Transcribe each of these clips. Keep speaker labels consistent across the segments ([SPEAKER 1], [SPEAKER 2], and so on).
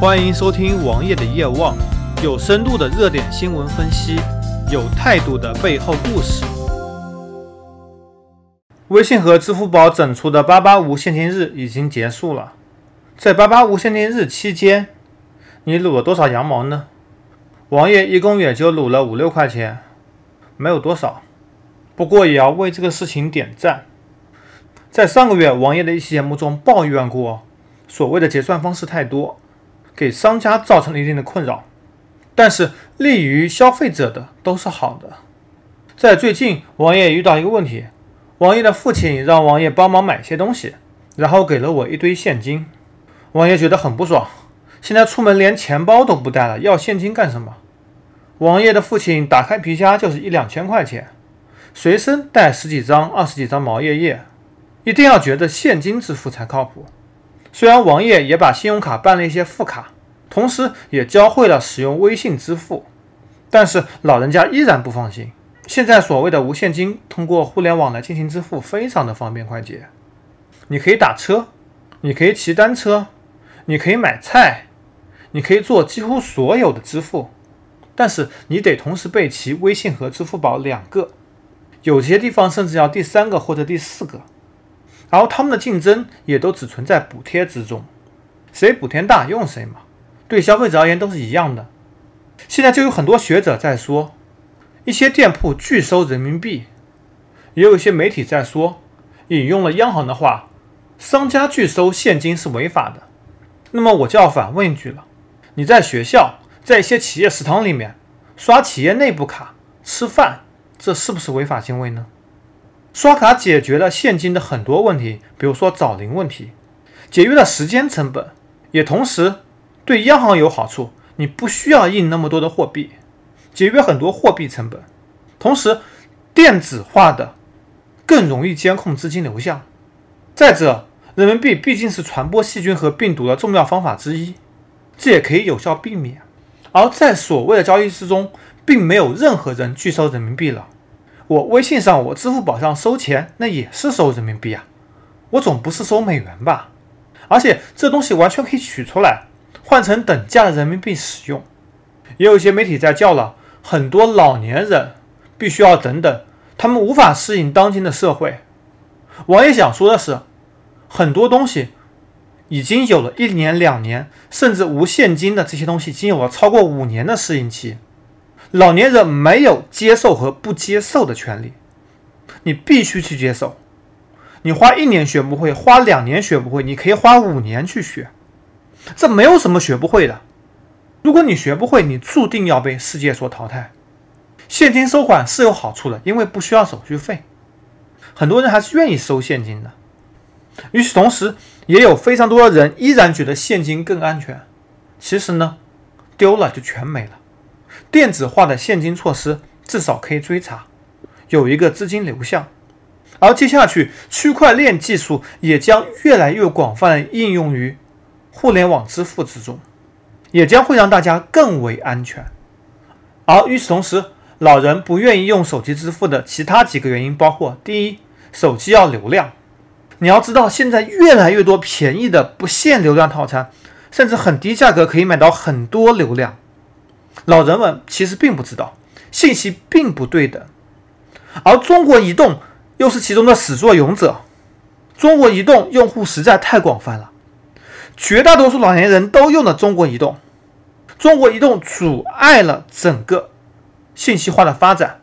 [SPEAKER 1] 欢迎收听王爷的夜望，有深度的热点新闻分析，有态度的背后故事。微信和支付宝整出的八八无现金日已经结束了，在八八无现金日期间，你撸了多少羊毛呢？王爷一共也就撸了五六块钱，没有多少，不过也要为这个事情点赞。在上个月王爷的一期节目中抱怨过，所谓的结算方式太多。给商家造成了一定的困扰，但是利于消费者的都是好的。在最近，王爷遇到一个问题，王爷的父亲让王爷帮忙买些东西，然后给了我一堆现金，王爷觉得很不爽，现在出门连钱包都不带了，要现金干什么？王爷的父亲打开皮夹就是一两千块钱，随身带十几张、二十几张毛爷爷，一定要觉得现金支付才靠谱。虽然王爷也把信用卡办了一些副卡，同时也教会了使用微信支付，但是老人家依然不放心。现在所谓的无现金，通过互联网来进行支付，非常的方便快捷。你可以打车，你可以骑单车，你可以买菜，你可以做几乎所有的支付，但是你得同时备齐微信和支付宝两个，有些地方甚至要第三个或者第四个。然后他们的竞争也都只存在补贴之中，谁补贴大用谁嘛，对消费者而言都是一样的。现在就有很多学者在说，一些店铺拒收人民币，也有一些媒体在说，引用了央行的话，商家拒收现金是违法的。那么我就要反问一句了：你在学校，在一些企业食堂里面刷企业内部卡吃饭，这是不是违法行为呢？刷卡解决了现金的很多问题，比如说找零问题，节约了时间成本，也同时对央行有好处。你不需要印那么多的货币，节约很多货币成本，同时电子化的更容易监控资金流向。再者，人民币毕竟是传播细菌和病毒的重要方法之一，这也可以有效避免。而在所谓的交易之中，并没有任何人拒收人民币了。我微信上、我支付宝上收钱，那也是收人民币啊，我总不是收美元吧？而且这东西完全可以取出来，换成等价的人民币使用。也有一些媒体在叫了，很多老年人必须要等等，他们无法适应当今的社会。王爷想说的是，很多东西已经有了一年、两年，甚至无现金的这些东西，已经有了超过五年的适应期。老年人没有接受和不接受的权利，你必须去接受。你花一年学不会，花两年学不会，你可以花五年去学，这没有什么学不会的。如果你学不会，你注定要被世界所淘汰。现金收款是有好处的，因为不需要手续费，很多人还是愿意收现金的。与此同时，也有非常多的人依然觉得现金更安全。其实呢，丢了就全没了。电子化的现金措施至少可以追查，有一个资金流向，而接下去区块链技术也将越来越广泛应用于互联网支付之中，也将会让大家更为安全。而与此同时，老人不愿意用手机支付的其他几个原因包括：第一，手机要流量，你要知道现在越来越多便宜的不限流量套餐，甚至很低价格可以买到很多流量。老人们其实并不知道，信息并不对等，而中国移动又是其中的始作俑者。中国移动用户实在太广泛了，绝大多数老年人都用的中国移动。中国移动阻碍了整个信息化的发展，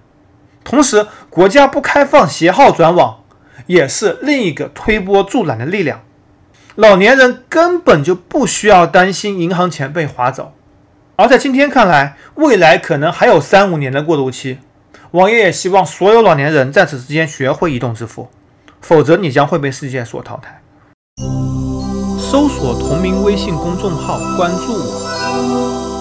[SPEAKER 1] 同时国家不开放携号转网，也是另一个推波助澜的力量。老年人根本就不需要担心银行钱被划走。而在今天看来，未来可能还有三五年的过渡期。王爷也希望所有老年人在此之间学会移动支付，否则你将会被世界所淘汰。搜索同名微信公众号，关注我。